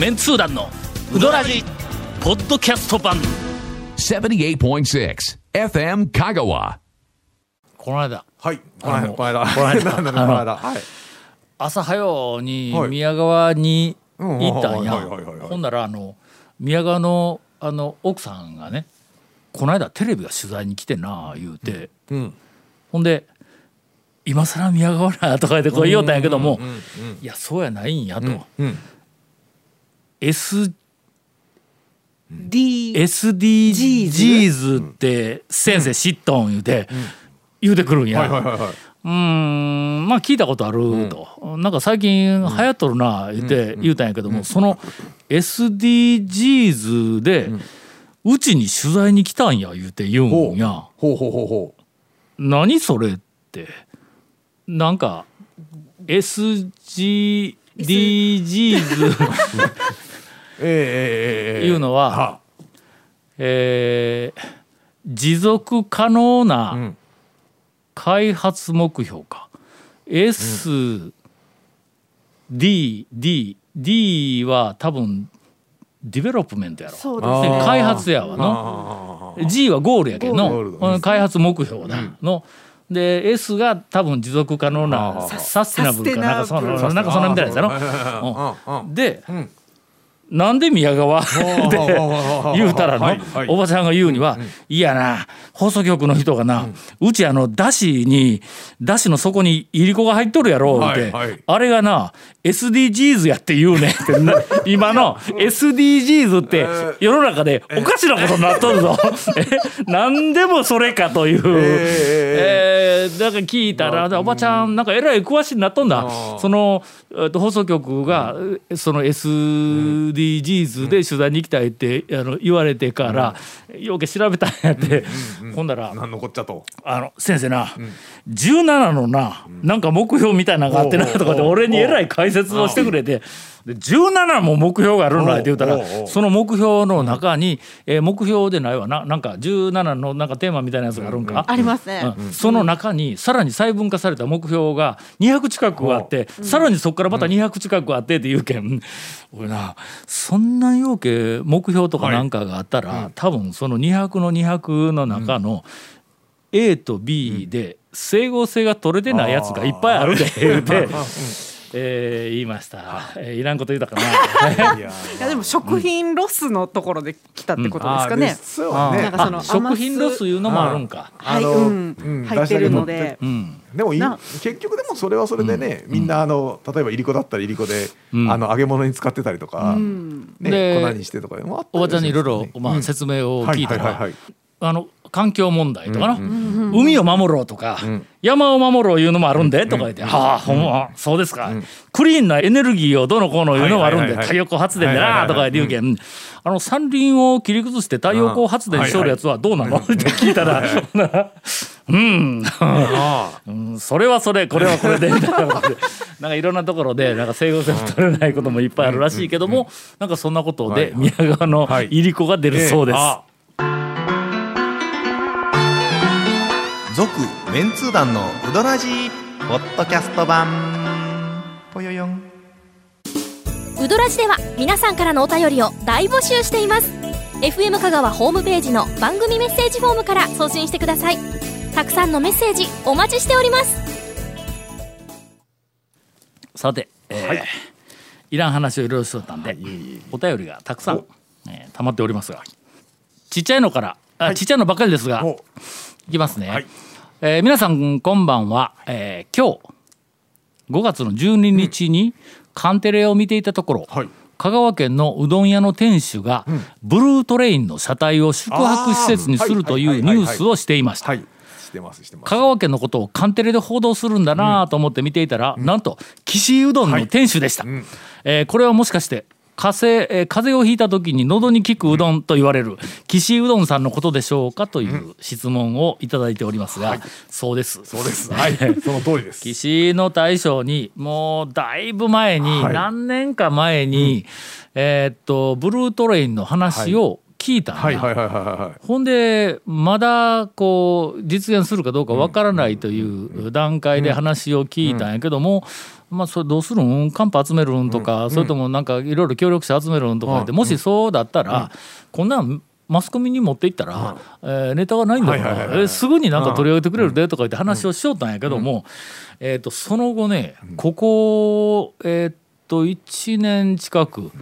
メンツー団のウドラジポッドキャスト版78.6 FM Kagawa. この間はい。この間、この間。この間。はい。朝早うにはい宮川に行ったんやうんはいはいはいはいほんならあの宮川のあの奥さんがねこの間テレビが取材に来てな言うて、うん。ほんで「今更宮川な」とか言ってこう言おうたんやけども、いやそうやないんやと、うん。S D SDGs って先生知っとん言うて、言うてくるんや。うーんまあ聞いたことあると、なんか最近流行っとるな言って言うたんやけども、その SDGs でうちに取材に来たんや言うて言うんや。ほう。ほうほうほ何それって。なんかえ。いうのは、はえー持続可能うなん。開発目標か、SD、D D は多分ディベロップメントやろ。そうですね。開発やわの。あ G はゴールやけどの。うん開発目標だの、で S が多分持続可能なサステナブルかなんかそんかそんなみたいなやつやろ。あ。うん。うん。で、んなんで宮川？で 言うたらの、はいはいおばちゃんが言うには、いやな放送局の人がな、うちあのだしにだしの底にいりこが入っとるやろって、はい。はいあれがな SDGs やって言うねん。ってな今の SDGs って世の中でおかしなことになっとるぞ。え何でもそれかという、えーだから聞いたら、おばちゃんなんかえらい詳しいになっとんだ。その、えっと放送局がその SDGs で取材に行きたいってあの言われてから、ようけ調べたんやって、ほんならなんのこっちゃと。あの先生な、17のな、なんか目標みたいなのがあってなとかで俺にえらい解説をしてくれて。で17も目標があるんだって言うたらその目標の中に、えー目標でないわな。なんか17のなんかテーマみたいなやつがあるんか、ありますね、うん。その中にさらに細分化された目標が200近くあって、さらにそこからまた200近くあってっていうけん、俺なそんな要件目標とかなんかがあったら、多分その200の200の中の A と B で整合性が取れてないやつがいっぱいあるで言うて、えー言いました、えーいらんこと言うたかな。いや でも食品ロスのところで来たってことですかね、なん。かそのあ食品ロスいうのもあるんか。はい、あのうんうん入ってるので。うん。でも結局でもそれはそれでね、みんなあの例えばいりこだったらいりこで、ん。あの揚げ物に使ってたりとか、うん。ねで粉にしてとかもあったおばちゃんにいろいろ、まあ、説明を聞いたらはいはいはいはい。あの環境問題とかな、海を守ろうとか、山を守ろういうのもあるんで、とか言って「はあほんまそうですか、クリーンなエネルギーをどのこうのいうのもあるんで、太陽光発電でな」とか言って言うけん。あの山林を切り崩して太陽光発電しとるやつはどうなの？って聞いたら「うん、うん、それはそれこれはこれで」みたいなことでなんかいろんなところでなんか整合性が取れないこともいっぱいあるらしいけどもなんかそんなことで宮川のはい。いりこが出るそうです。続メンツー団のウドラジーポッドキャスト版。ぽよよん。ウドラジでは皆さんからのお便りを大募集しています。FM 香川ホームページの番組メッセージフォームから送信してください。たくさんのメッセージお待ちしております。さて、えーい、らん話をいろいろしとったんで、お便りがたくさん、えー溜まっておりますがちっちゃいのからあ、ちっちゃいのばっかりですがお。いきますね、はいえー皆さんこんばんは、えー今日5月の12日にカンテレを見ていたところ、はい。香川県のうどん屋の店主が、ブルートレインの車体を宿泊施設にするというニュースをしていました。香川県のことをカンテレで報道するんだなと思って見ていたら、なんと岸うどんの店主でした、えーこれはもしかして風邪,、えー風邪をひいた時に喉に効くうどんと言われる岸うどんさんのことでしょうかという質問をいただいておりますが、そうです。そうです。はい。その通りです。岸の大将にもうだいぶ前に、はい。何年か前に、えーっとブルートレインの話を聞いたんや、はいはいはいはいはい。ほんでまだこう実現するかどうかわからないという段階で話を聞いたんやけども、まあそれどうするん？カンパ集めるんとか、それともなんかいろいろ協力者集めるんとか言って、もしそうだったら、こんなんマスコミに持っていったら、えーネタがないんだから、すぐになんか取り上げてくれるでとか言って話をしよったんやけども、えー、とその後ねここえーっと1年近く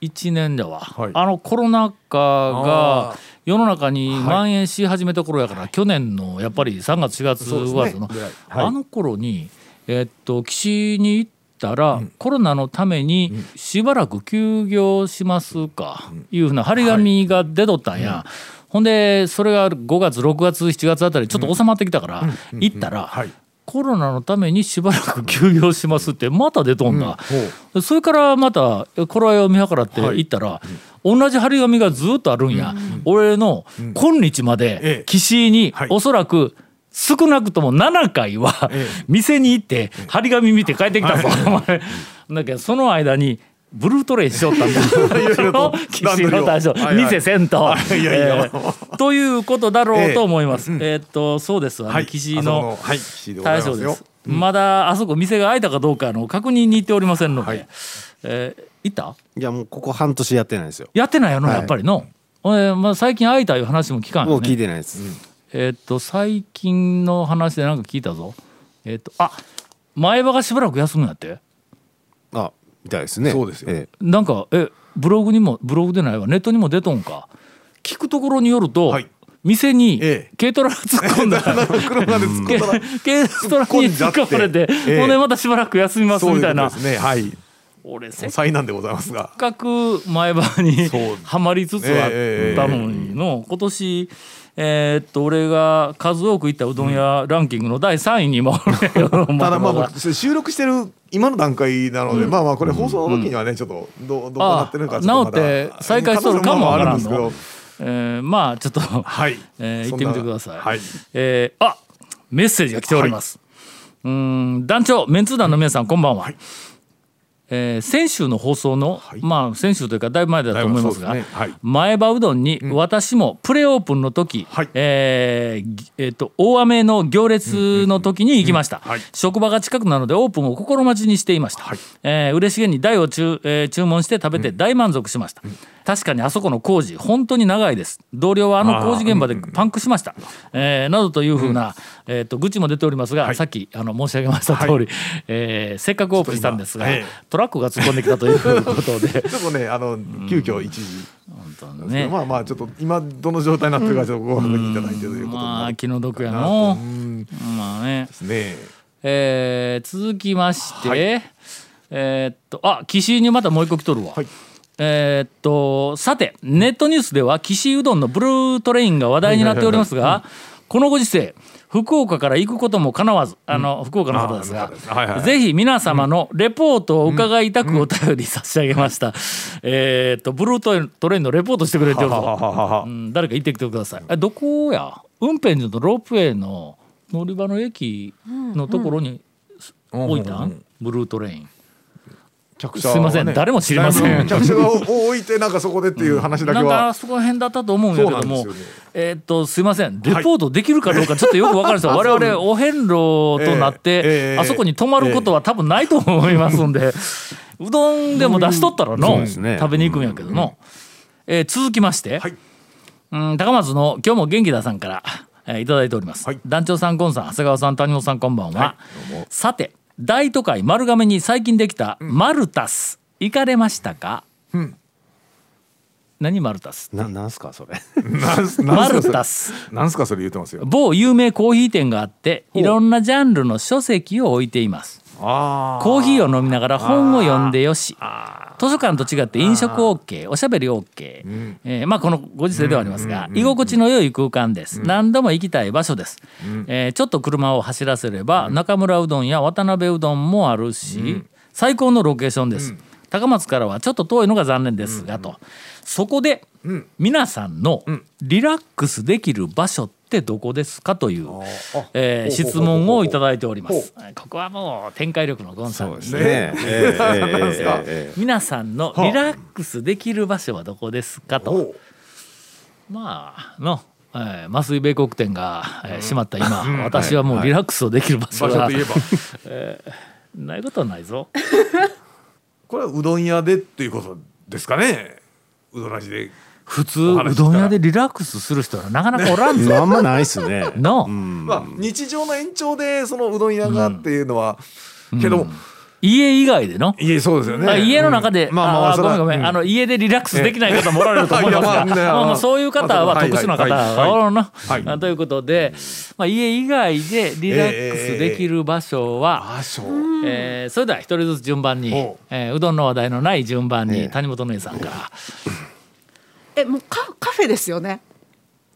1年だわ、はい。あのコロナ禍があ世の中に蔓延し始めた頃やから、去年のやっぱり3月4月5月の、ぐらい。はい。あの頃にえーっと岸に行ったら、コロナのためにしばらく休業しますか、いうふうな張り紙が出とったんや。ほんでそれが5月6月7月あたりちょっと収まってきたから、行ったら、はい。コロナのためにしばらく休業しますってまた出とんだ、それからまた頃合いを見計らって行ったら、同じ張り紙がずっとあるんや、俺の今日まえでえ岸井にはい。おそらく少なくとも7回はえ店に行って張り紙見て帰ってきたぞ、お前 だけどその間にブルートレイしよったんだ岸井 の大将。はいはい。店せんと。ということだろうと思います。えーっとそうです。わね、はい。岸の大将です。まだあそこ店が開いたかどうかの確認に行っておりませんので、はい。えー行った？いやもうここ半年やってないですよ。やってないやろ、はい。やっぱりの？えーまあ、最近開いたいう話も聞かんよもう聞いね。てないです。えーっと最近の話でなんか聞いたぞ。えーっとあ前歯がしばらく休むんやって。あ、みたいですね。そうですよ。えなんかえブログにもブログでないわ。ネットにも出とんか。聞くところによると、はい。店にええ。軽トラが突っ込んだ。ら、車で突っ込んだ。ら軽トラに突っ込まれて、ええ。ほんでまたしばらく休みますみたいな。そうですね。はい。俺せっ災難でございますが。かく前歯にはまりつつあったのにの今年えーっと俺が数多く行ったうどん屋ランキングの第3位にも ただまあ収録してる今の段階なので、まあまあこれ放送の時にはねちょっとどうどうなってるのかちょっとって再開しとるかもあるんですえーまあちょっと、けどはい、えー行ってみてください、はい。えーあメッセージが来ております、うーん団長メンツー団の皆さんこんばんは、えー先週の放送の、まあ先週というかだいぶ前だと思いますがね。はい。前歯うどんに私もプレオープンの時、はい。えーぎえーと大雨の行列の時に行きました、はい。職場が近くなのでオープンを心待ちにしていました、はい。えー嬉しげに台を注,、えー注文して食べて大満足しました、確かにあそこの工事本当に長いです。同僚はあの工事現場でパンクしました、えーなどというふうな、えー、と愚痴も出ておりますが、さっきあの申し上げました通り、えーせっかくオープンしたんですが、ええ。トラックが突っ込んできたということで。ちょっとね。あの急遽一時、本当にね。まあまあちょっと今どの状態になってるかちょっとご確認いただいてということにまあ気の毒やの。まあね。すね。えー続きまして、はい。えーっとあ岸井にまたもう一個来とるわ、はいえーっとさてネットニュースでは岸井うどんのブルートレインが話題になっておりますがこのご時世福岡から行くこともかなわずあの、福岡の方です。がはいはい。ぜひ皆様のレポートを伺いたくお便り差し上げました、えーっとブルートレイントレインのレポートしてくれてるぞ。うん、誰か行ってきてください。えどこや？運転所のロープウェイの乗り場の駅のところに置いたん、ブルートレイン客すいません。誰も知りません。客車を置いてなんかそこでっていう話だけなんかは、そこら辺だったと思うんやけども、えーっとすいません。レポートできるかどうかちょっとよくわからないですよ。我々お遍路となって、ええええあそこに泊まることは多分ないと思いますんで、うどんでも出しとったらの、ね食べに行くんやけどの、えー続きまして、はい。うん高松の今日も元気ださんから、えーいただいております、はい。団長さんゴンさん長谷川さん谷本さんこんばんは、さて大都会丸亀に最近できたマルタス。行かれましたか、何マルタス？な なんすかそれ。マルタス。なんすかそれ言ってますよ。某有名コーヒー店があっていろんなジャンルの書籍を置いていますあコーヒーを飲みながら本を読んでよし。図書館と違って飲食 OK おしゃべり OK、えーまあこのご時世ではありますが居心地の良い空間です、何度も行きたい場所です、えーちょっと車を走らせれば中村うどんや渡辺うどんもあるし、最高のロケーションです、高松からはちょっと遠いのが残念ですがと、そこで、皆さん。のリラックスできる場所ってどこですかという、えー、質問をいただいております。ここはもう展開力のゴンさんですね。皆さんのリラックスできる場所はどこですかと。まあのえー、麻酔米国店が、えー、閉まった今、うん、私はもうリラックスをできる場所、は、え、え、ないことはないぞ。これはうどん屋でっていうことですかね。うどん味で普通うどん屋でリラックスする人はなかなかおらんぞ。あんまないっすね。の、まあ日常の延長でそのうどん屋がっていうのは、けども、家以外での。いえそうですよね。あ家の中で、うん。まあまあごめんごめん、うん。あの家でリラックスできない方もおられると思いますが、まあねまあまあそういう方ははい特殊な方はいがおるな、はい。あということで、まあ、家以外でリラックスできる場所は、あそうえー。それでは一人ずつ順番にえーうどんの話題のない順番にええ谷本姉さんから、えもうカカフェですよね？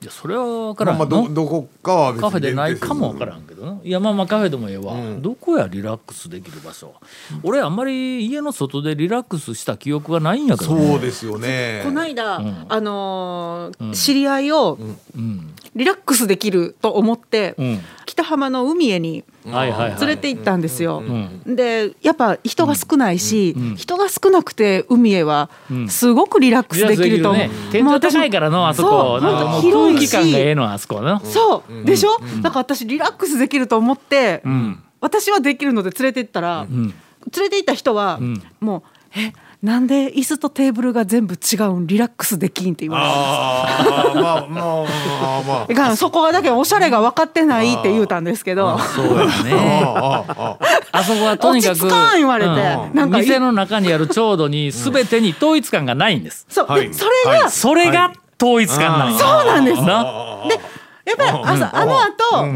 いやそれは分からまあんの、まあどどこかは別にカフェでないかも分からんけどな。いやまあまあカフェでもええわ、どこやリラックスできる場所？俺あんまり家の外でリラックスした記憶がないんやけど、ね、そうですよね。この間、あのーん。知り合いをうん。リラックスできると思って、うん。北浜の海へに連れて行ったんですよ。んでやっぱ人が少ないし、ん人が少なくて海へはん。すごくリラックスできると思う。ね天井高いからのあそこ広いし空気感がええのあそこのそうでしょ、だから私リラックスできると思って、ん。私はできるので連れて行ったら、連れて行った人は、ん。もう「えなんで椅子とテーブルが全部違うん？リラックスできん」って言われて。ああまあまあまあまあそこがだけおしゃれが分かってないって言うたんですけど、そうやねああああそこはとにかく落ち着かん言われてうんなんかい店の中にある調度に全てに統一感がないんですそう、はいでそれが、それが統一感なんやそうなんですなやっぱり朝あの後、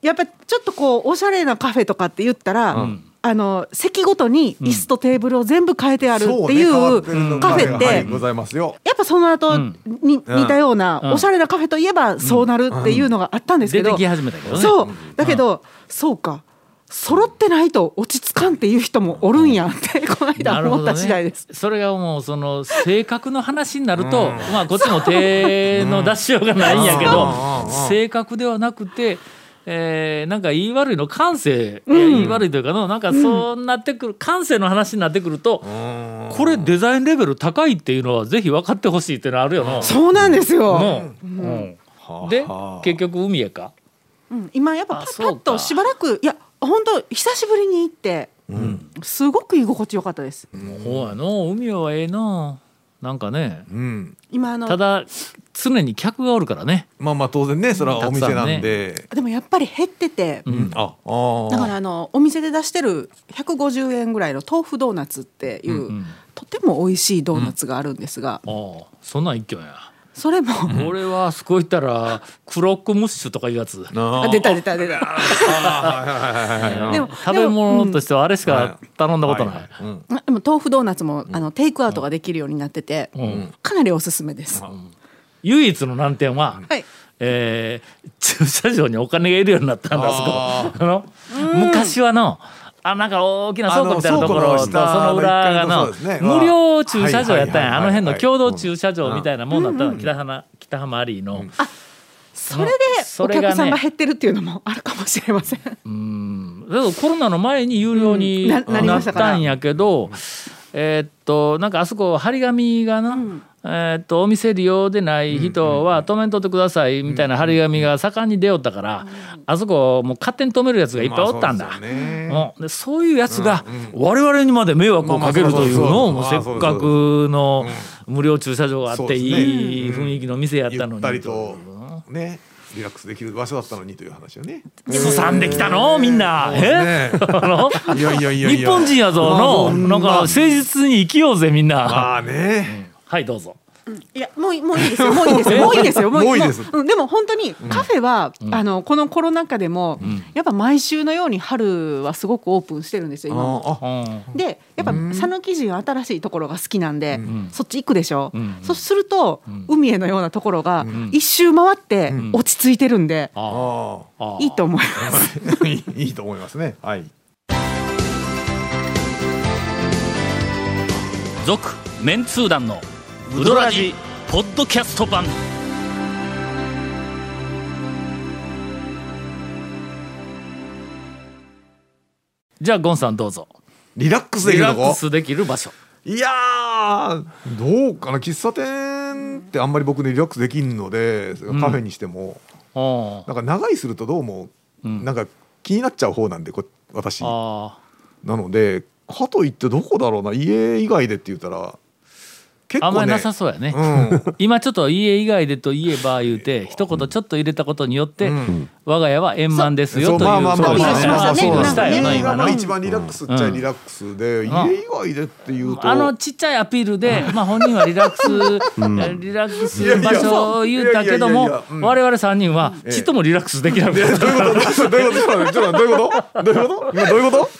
やっぱりちょっとこうおしゃれなカフェとかって言ったら、あの席ごとに椅子とテーブルを全部変えてあるっていそうカフェって、はいございますよ。やっぱその後、ん。に似たようなうん。おしゃれなカフェといえばそうなるっていうのがあったんですけど、出てき始めたけどね。そうだけど、そうか。揃ってないと落ち着かんっていう人もおるんやってこの間思った次第です。それがもうその性格の話になると、まあこっちも手の出しようがないんやけど、性格ではなくて、えーなんか言い悪いの感性、いや言い悪いというかのなんかそうなってくる、感性の話になってくると、これデザインレベル高いっていうのはぜひ分かってほしいっていうのはあるよな。そうなんですよ。のうんで結局海へか？うん今やっぱパッとしばらくいや本当久しぶりに行って、すごく居心地よかったです。ほうやの海はええな。なんかねうん。今あのただ常に客がおるからね。まあまあ当然ねそれはお店なんで、でもやっぱり減ってて、うん。ああだからあのお店で出してる150円ぐらいの豆腐ドーナツっていう、ん。とても美味しいドーナツがあるんですが、ああそんなん一挙や。それも、俺はあそこ行ったらクロックムッシュとかいうやつ。あ出た出た出た。でも食べ物としてはあれしか頼んだことない。でも豆腐ドーナツも、あのテイクアウトができるようになってて、ん。かなりおすすめです。唯一の難点は、はい。えー駐車場にお金がいるようになったんだあそこ。昔はのあなんか大きな倉庫みたいなところとそあの裏がの無料駐車場やったんや。あの辺の共同駐車場みたいなもんだったの。北浜北浜アリーの。それでおそれがね客さんが減ってるっていうのもあるかもしれません。うん。だけどコロナの前に有料にうん。なったんやけど、えーっとなんかあそこ張り紙がな、えーっとお店利用でない人は止めんとってくださいみたいな張り紙が盛んに出よったから、あそこもう勝手に止めるやつがいっぱいおったんだ。まあそうでそういうやつが我々にまで迷惑をかけるというのをせっかくの無料駐車場があっていい雰囲気の店やったのにね。リラックスできる場所だったのにという話よね。すさんできたの？みんな。え？ね日本人やぞ。のなんか誠実に生きようぜみんな。まあね。はいどうぞ。いやもういもういいですよ。もういいですよ。もういいですよ。もういい。です。でも本当にカフェは、あのこのコロナ禍でも、やっぱ毎週のように春はすごくオープンしてるんですよ今でやっぱ讃岐人は新しいところが好きなんで、そっち行くでしょ、ん。そうすると、海へのようなところが一周回って落ち着いてるんで、あああいいと思います。あ いいいいと思いますね。はい。続メンツー団のウドラジポッドキャスト版。じゃあゴンさんどうぞ。リラックスでリきるとこ？ラックスできる場所。いやーどうかな喫茶店ってあんまり僕ねリラックスできんのでカフェにしても、あなんか長居するとどうも、なんか気になっちゃう方なんでこ私なあのでかといってどこだろうな家以外でって言ったら結構ね。あんまりなさそうやね、うん。今ちょっと家以外でといえば言うて一言ちょっと入れたことによって、我が家は円満ですよというそうまあまあまあまあ。そうまあそうなんしたよな家がまあ一番リラックスっちゃリラックスで、家以外でっていうと。あのちっちゃいアピールで、まあ本人はリラックス、リラックス場所を言うたけども我々三人はちっともリラックスできなくて、えどういうこと？どういうこと？どういうこと？どういうこと？今どういうこと？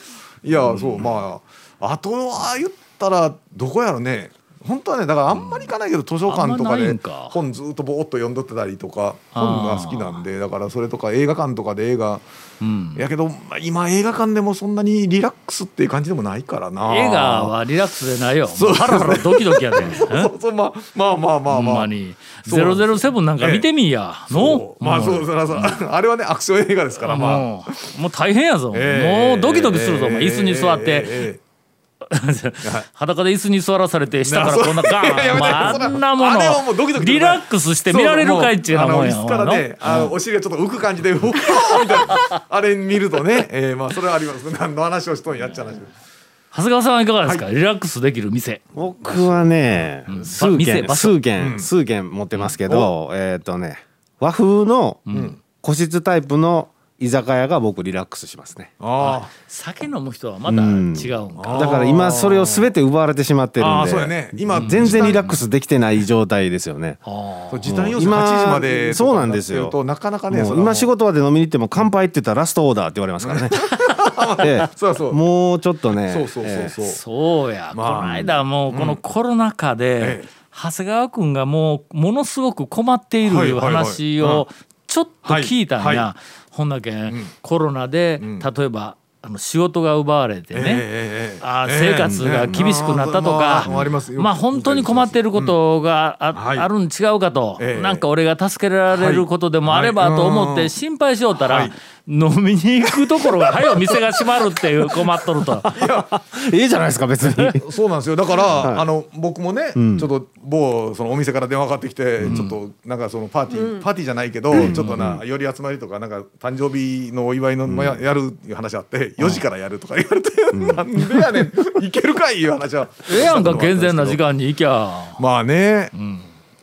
いやそうまああとは言ったらどこやろね本当はねだからあんまり行かないけど図書館とかで本ずっとぼーっと読んどってたりとか本が好きなんでだからそれとか映画館とかで映画うん。やけどまあ今映画館でもそんなにリラックスっていう感じでもないからな。映画はリラックスでないよ。もう。ハラハラドキドキやで、ね、そうそう。まあまあまあまあまあ。まに。そうなんです007なんか見てみいや、の？そう。まあそうそらそう。あれはねアクション映画ですからまあ。もう大変やぞ、ええ。もうドキドキするぞ、お前椅子に座って、ええええ裸で椅子に座らされて下からこんなガーン、まあ、そんなあんなもあれはもうドキドキのリラックスして見られるかいっちゅうなもんやもうあの椅子からねあのお尻がちょっと浮く感じでうわーみたいな。あれ見るとね、えー、まあそれはあります何の話をしとんやっちゃう話。長谷川さんはいかがですか、リラックスできる店。僕はね、数軒店場所。数軒、数軒持ってますけど、えーっ、とね和風の個室タイプの居酒屋が僕リラックスしますね。あ酒飲む人はまた違うんか、だから今それを全て奪われてしまってるんでああそうやね。今全然リラックスできてない状態ですよね。そう時短要素今8時までそうなんですよ。なかなかね今仕事場で飲みに行っても乾杯って言ったらラストオーダーって言われますからね。で そうそう。もうちょっとねそうそうそうそう、そうや、まあ。この間もうこのコロナ禍で、ええ。長谷川君がもうものすごく困っているいうはいはいはい。うん。話をちょっと聞いたんや、はい。はほんだけん、コロナで、ん。例えばあの仕事が奪われてね、えーええ生活が厳しくなったとか、ええまあまあ本当に困っていることがあ,、はい。あるん違うかと、ええ。なんか俺が助けられることでもあればはい。と思っうんて心配しよったら、はい飲みに行くところが早う店が閉まるっていう困っとると。いいじゃないですか別に。そうなんですよ。だから、あの僕もね、ん。ちょっと某そのお店から電話かかってきて、ちょっとなんかそのパーティー、パーティーじゃないけど、ちょっとなより集まりとかなんか誕生日のお祝いの、まあややるいう話あって4時からやるとか言われて、なんでやねん。いけるかいいう話は。ええやんか健全な時間に行きゃ。まあね、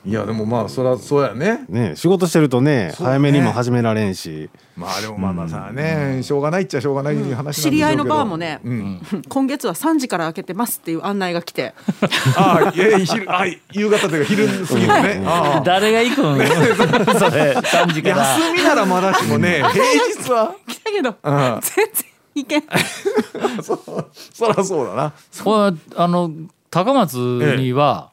いやでもまあそりゃそうやね。ね仕事してるとねそうね。早めにも始められんし。まあでもまあまあさね、しょうがないっちゃしょうがない話なんでしょうけど、知り合いのバーもね、うん、今月は3時から開けてますっていう案内が来て。ああいやいや昼あ夕方というか昼過ぎのね、ああ誰が行くん？それ3時から。休みならまだしもね平日は。来たけどうん。全然いけんそそりゃそうだな。これあの高松には、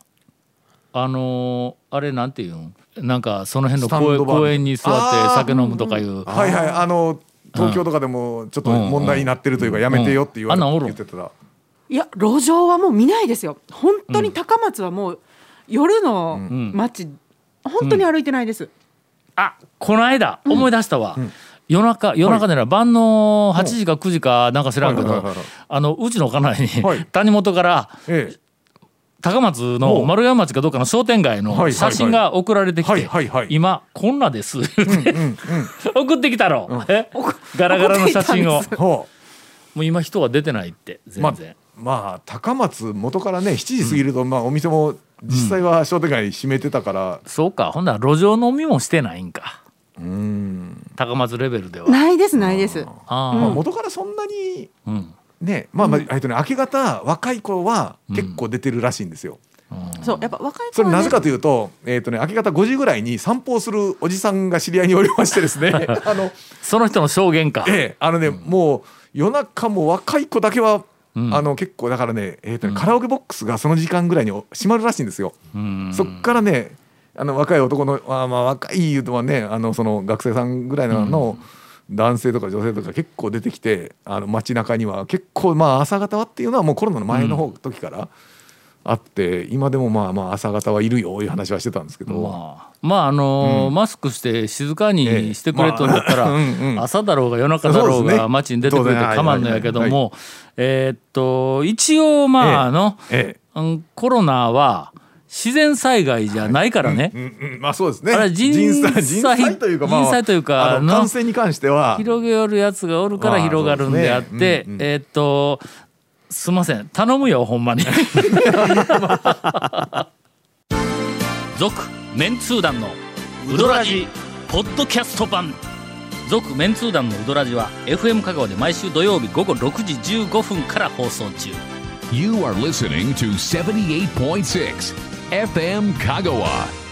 あのあれなんていうん？なんかその辺の公園公園に座って酒飲むとかいう。はいはい。あの東京とかでもちょっと問題になってるというかやめてよって言われてたら。いや路上はもう見ないですよ。本当に高松はもう夜の街、本当に歩いてないです、あこの間思い出したわ、夜中夜中でな晩の8時か9時かなんか知らんけど、はいはいはいはい。あのうちの家内に、はい。谷本からええ高松の丸山町かどっかの商店街の写真が送られてきて、今こんなです。って 送ってきたろ、え？ガラガラの写真を。もう今人は出てないってうま全然、あまあ高松元からね7時過ぎると、まあお店も実際は商店街閉めてたから。そうか。ほんなら路上飲みもしてないんか。うん、高松レベルでは。ないですないです。あまあ、ー元からそんなにうんねまあまあ、えっとね明け方若い子は結構出てるらしいんですよ。そうやっぱ若い子は、ね、それなぜかというと,、えーとね、明け方5時ぐらいに散歩をするおじさんが知り合いにおりましてですね あの、その人の証言か、ええあのね、もう夜中も若い子だけは、うん。あの結構だからね,、えーとねカラオケボックスがその時間ぐらいに閉まるらしいんですよ。うん。そっからねあの若い男のあまあ若い言うとはねあのその学生さんぐらいのの男性とか女性とか結構出てきてあの街中には結構まあ朝方はっていうのはもうコロナの前の方、時からあって今でもまあまあ朝方はいるよいう話はしてたんですけど、まあ、まああのーうん。マスクして静かにしてくれとんだったら、ええまあうんうん。朝だろうが夜中だろうが街に出てくれて当然構わんのやけどはい。もえーっと一応まああの、ええ。うんコロナは自然災害じゃないからね、うんうんまあそうですね。あれ人災人災というかまあ人災というかあのの感染に関しては。広げよるやつがおるから広がるんであって、ね。うんうん。えーっとすいません。頼むよほんまに。続メンツー団のウドラジポッドキャスト版。続メンツー団のウドラジは FM 香川で毎週土曜日午後6時15分から放送中。You are listening to 78.6 FM Kagawa.